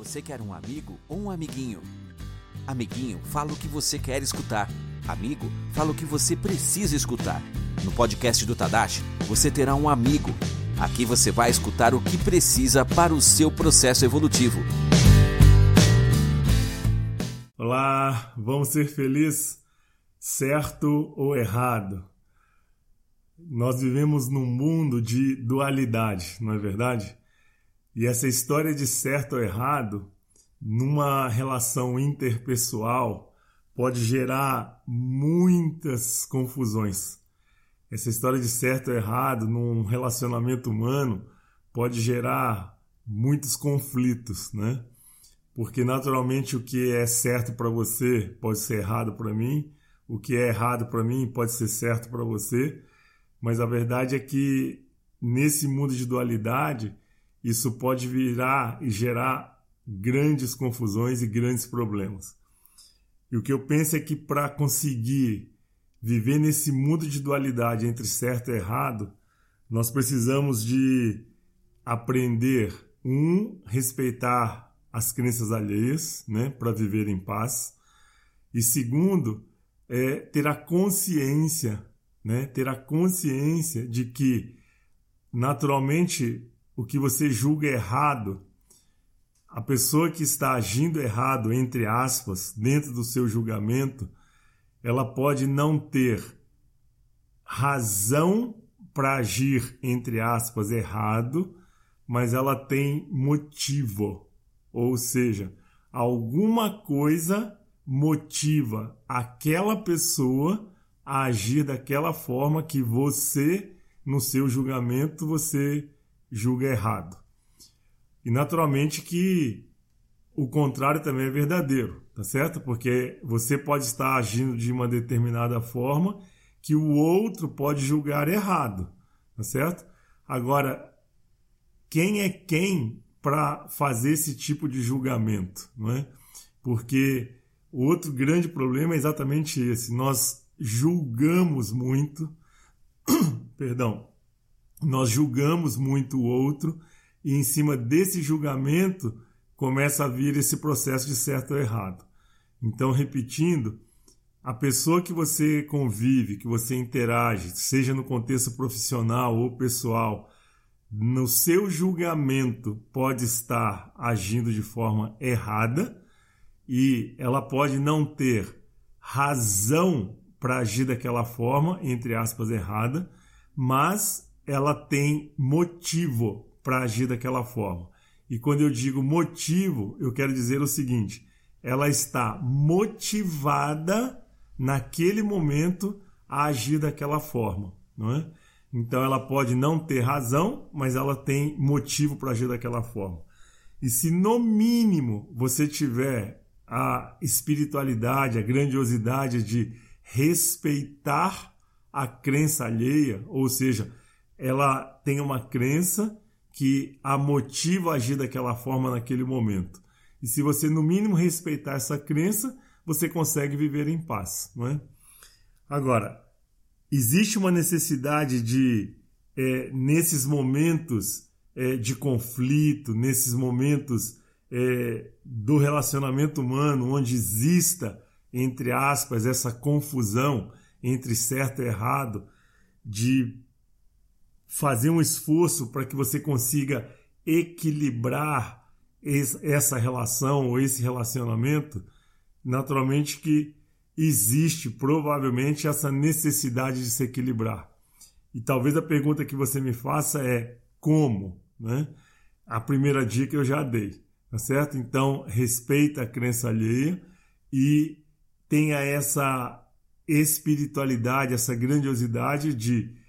Você quer um amigo ou um amiguinho? Amiguinho, fala o que você quer escutar. Amigo, fala o que você precisa escutar. No podcast do Tadashi, você terá um amigo. Aqui você vai escutar o que precisa para o seu processo evolutivo. Olá, vamos ser felizes? Certo ou errado? Nós vivemos num mundo de dualidade, não é verdade? E essa história de certo ou errado, numa relação interpessoal, pode gerar muitas confusões. Essa história de certo ou errado num relacionamento humano pode gerar muitos conflitos, né? Porque naturalmente o que é certo para você pode ser errado para mim, o que é errado para mim pode ser certo para você, mas a verdade é que nesse mundo de dualidade isso pode virar e gerar grandes confusões e grandes problemas. E o que eu penso é que para conseguir viver nesse mundo de dualidade entre certo e errado, nós precisamos de aprender um respeitar as crenças alheias, né, para viver em paz. E segundo, é ter a consciência, né, ter a consciência de que naturalmente o que você julga errado, a pessoa que está agindo errado, entre aspas, dentro do seu julgamento, ela pode não ter razão para agir, entre aspas, errado, mas ela tem motivo. Ou seja, alguma coisa motiva aquela pessoa a agir daquela forma que você, no seu julgamento, você julga errado. E naturalmente que o contrário também é verdadeiro, tá certo? Porque você pode estar agindo de uma determinada forma que o outro pode julgar errado, tá certo? Agora, quem é quem para fazer esse tipo de julgamento, não é? Porque o outro grande problema é exatamente esse. Nós julgamos muito, perdão, nós julgamos muito o outro e em cima desse julgamento começa a vir esse processo de certo ou errado. Então, repetindo, a pessoa que você convive, que você interage, seja no contexto profissional ou pessoal, no seu julgamento pode estar agindo de forma errada e ela pode não ter razão para agir daquela forma, entre aspas, errada, mas ela tem motivo para agir daquela forma. E quando eu digo motivo, eu quero dizer o seguinte: ela está motivada naquele momento a agir daquela forma, não é? Então ela pode não ter razão, mas ela tem motivo para agir daquela forma. E se no mínimo você tiver a espiritualidade, a grandiosidade de respeitar a crença alheia, ou seja, ela tem uma crença que a motiva a agir daquela forma naquele momento. E se você, no mínimo, respeitar essa crença, você consegue viver em paz, não é? Agora, existe uma necessidade de, é, nesses momentos é, de conflito, nesses momentos é, do relacionamento humano, onde exista, entre aspas, essa confusão entre certo e errado, de fazer um esforço para que você consiga equilibrar essa relação ou esse relacionamento, naturalmente que existe provavelmente essa necessidade de se equilibrar. E talvez a pergunta que você me faça é como, né? A primeira dica eu já dei, tá certo? Então, respeita a crença alheia e tenha essa espiritualidade, essa grandiosidade de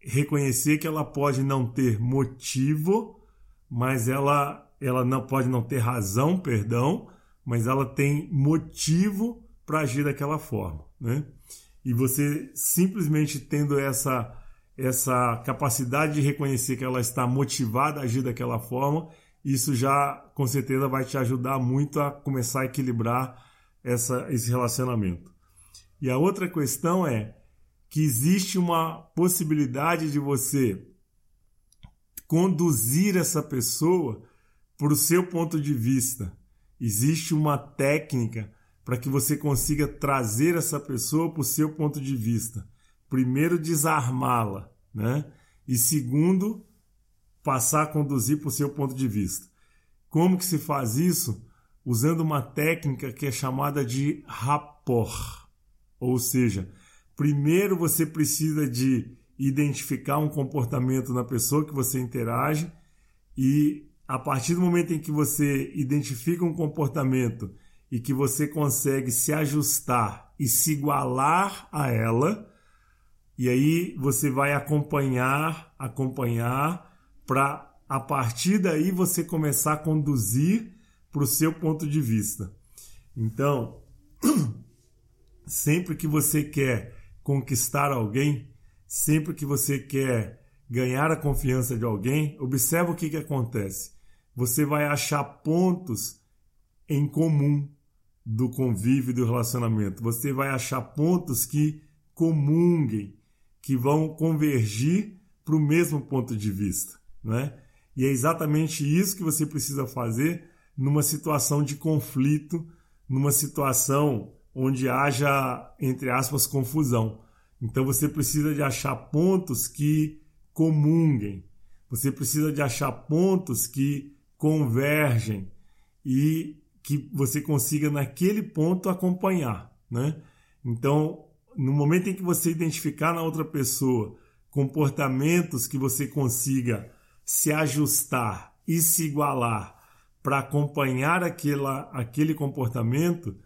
reconhecer que ela pode não ter motivo, mas ela, ela não pode não ter razão, perdão, mas ela tem motivo para agir daquela forma, né? E você simplesmente tendo essa essa capacidade de reconhecer que ela está motivada a agir daquela forma, isso já com certeza vai te ajudar muito a começar a equilibrar essa, esse relacionamento. E a outra questão é que existe uma possibilidade de você conduzir essa pessoa para o seu ponto de vista. Existe uma técnica para que você consiga trazer essa pessoa para o seu ponto de vista. Primeiro, desarmá-la, né? E segundo, passar a conduzir para o seu ponto de vista. Como que se faz isso? Usando uma técnica que é chamada de rapport. Ou seja, primeiro você precisa de identificar um comportamento na pessoa que você interage e a partir do momento em que você identifica um comportamento e que você consegue se ajustar e se igualar a ela, e aí você vai acompanhar, acompanhar para a partir daí você começar a conduzir para o seu ponto de vista. Então, sempre que você quer conquistar alguém, sempre que você quer ganhar a confiança de alguém, observa o que, que acontece. Você vai achar pontos em comum do convívio e do relacionamento. Você vai achar pontos que comunguem, que vão convergir para o mesmo ponto de vista. Né? E é exatamente isso que você precisa fazer numa situação de conflito, numa situação onde haja, entre aspas, confusão. Então você precisa de achar pontos que comunguem, você precisa de achar pontos que convergem e que você consiga naquele ponto acompanhar, né? Então, no momento em que você identificar na outra pessoa comportamentos que você consiga se ajustar e se igualar para acompanhar aquela, aquele comportamento,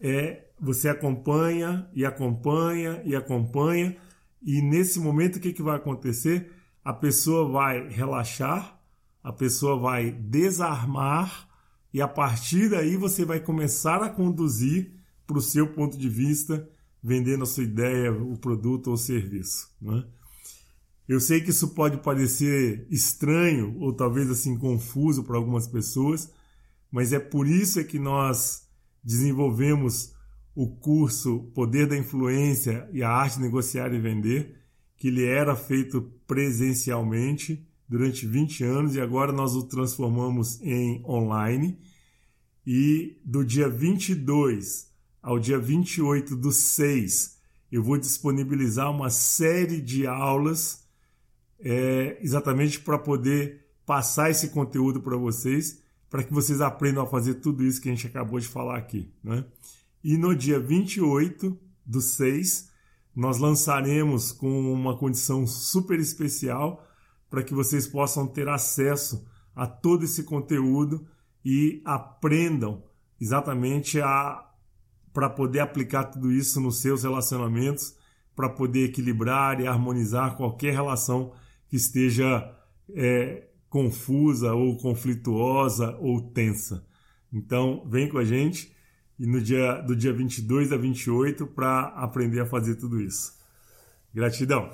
é você acompanha e acompanha e acompanha, e nesse momento o que, que vai acontecer? A pessoa vai relaxar, a pessoa vai desarmar, e a partir daí você vai começar a conduzir para o seu ponto de vista, vendendo a sua ideia, o produto ou o serviço. Né? Eu sei que isso pode parecer estranho ou talvez assim confuso para algumas pessoas, mas é por isso é que nós desenvolvemos o curso Poder da Influência e a Arte de Negociar e Vender, que ele era feito presencialmente durante 20 anos e agora nós o transformamos em online. E do dia 22 ao dia 28 do 6, eu vou disponibilizar uma série de aulas é, exatamente para poder passar esse conteúdo para vocês, para que vocês aprendam a fazer tudo isso que a gente acabou de falar aqui. Né? E no dia 28 do 6, nós lançaremos com uma condição super especial para que vocês possam ter acesso a todo esse conteúdo e aprendam exatamente a para poder aplicar tudo isso nos seus relacionamentos, para poder equilibrar e harmonizar qualquer relação que esteja é, confusa ou conflituosa ou tensa. Então, vem com a gente e no dia do dia 22 a 28 para aprender a fazer tudo isso. Gratidão.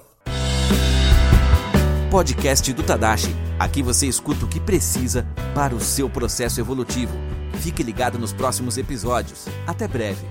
Podcast do Tadashi. Aqui você escuta o que precisa para o seu processo evolutivo. Fique ligado nos próximos episódios. Até breve.